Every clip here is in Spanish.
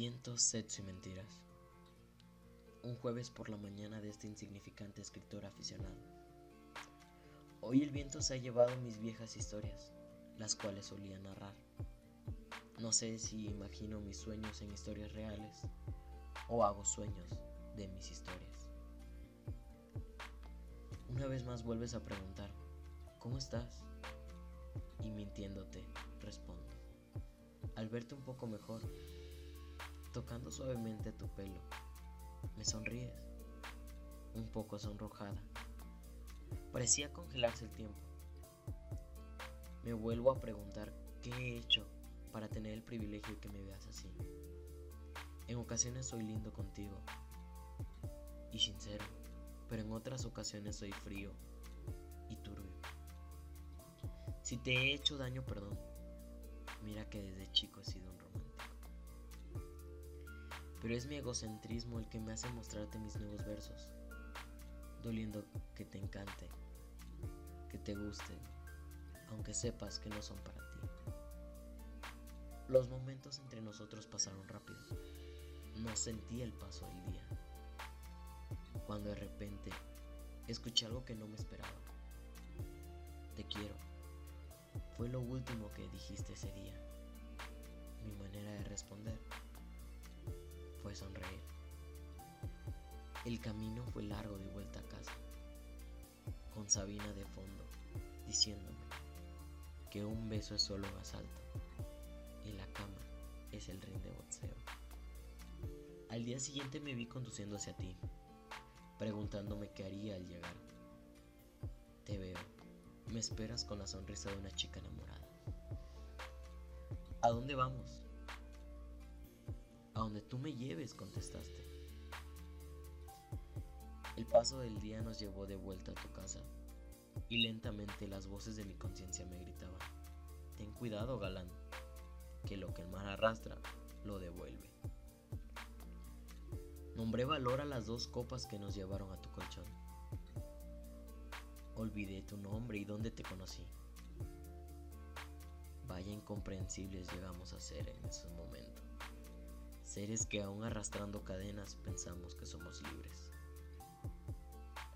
Viento, sexo y mentiras. Un jueves por la mañana de este insignificante escritor aficionado. Hoy el viento se ha llevado mis viejas historias, las cuales solía narrar. No sé si imagino mis sueños en historias reales o hago sueños de mis historias. Una vez más vuelves a preguntar, ¿cómo estás? Y mintiéndote, respondo, al verte un poco mejor, tocando suavemente tu pelo. Me sonríes, un poco sonrojada. Parecía congelarse el tiempo. Me vuelvo a preguntar qué he hecho para tener el privilegio de que me veas así. En ocasiones soy lindo contigo y sincero, pero en otras ocasiones soy frío y turbio. Si te he hecho daño, perdón. Mira que desde chico he sido un romántico pero es mi egocentrismo el que me hace mostrarte mis nuevos versos, doliendo que te encante, que te guste, aunque sepas que no son para ti. Los momentos entre nosotros pasaron rápido, no sentí el paso del día, cuando de repente escuché algo que no me esperaba. Te quiero, fue lo último que dijiste ese día, El camino fue largo de vuelta a casa, con Sabina de fondo, diciéndome que un beso es solo un asalto y la cama es el ring de boxeo. Al día siguiente me vi conduciendo hacia ti, preguntándome qué haría al llegar. Te veo, me esperas con la sonrisa de una chica enamorada. ¿A dónde vamos? A donde tú me lleves, contestaste. Paso del día nos llevó de vuelta a tu casa, y lentamente las voces de mi conciencia me gritaban, Ten cuidado, galán, que lo que el mar arrastra, lo devuelve. Nombré valor a las dos copas que nos llevaron a tu colchón. Olvidé tu nombre y dónde te conocí. Vaya incomprensibles llegamos a ser en esos momentos seres que aún arrastrando cadenas pensamos que somos libres.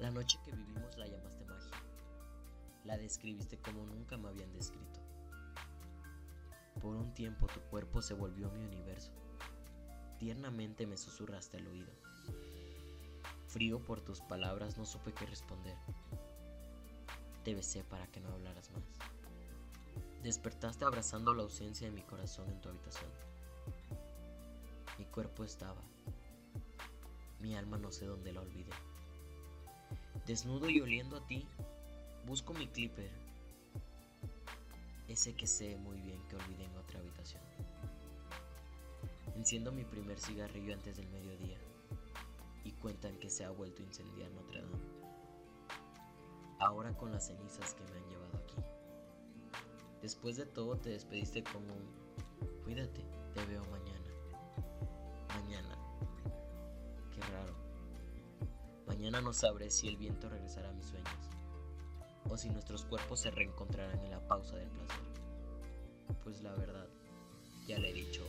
La noche que vivimos la llamaste magia, la describiste como nunca me habían descrito. Por un tiempo tu cuerpo se volvió mi universo, tiernamente me susurraste al oído. Frío por tus palabras no supe qué responder. Te besé para que no hablaras más. Despertaste abrazando la ausencia de mi corazón en tu habitación. Mi cuerpo estaba. Mi alma no sé dónde la olvidé. Desnudo y oliendo a ti, busco mi clipper. Ese que sé muy bien que olvidé en otra habitación. Enciendo mi primer cigarrillo antes del mediodía y cuentan que se ha vuelto a incendiar Notre Dame. Ahora con las cenizas que me han llevado aquí. Después de todo te despediste con un cuídate, te veo mañana mañana. Qué raro. Mañana no sabré si el viento regresará a mis sueños o si nuestros cuerpos se reencontrarán en la pausa del placer. Pues la verdad, ya le he dicho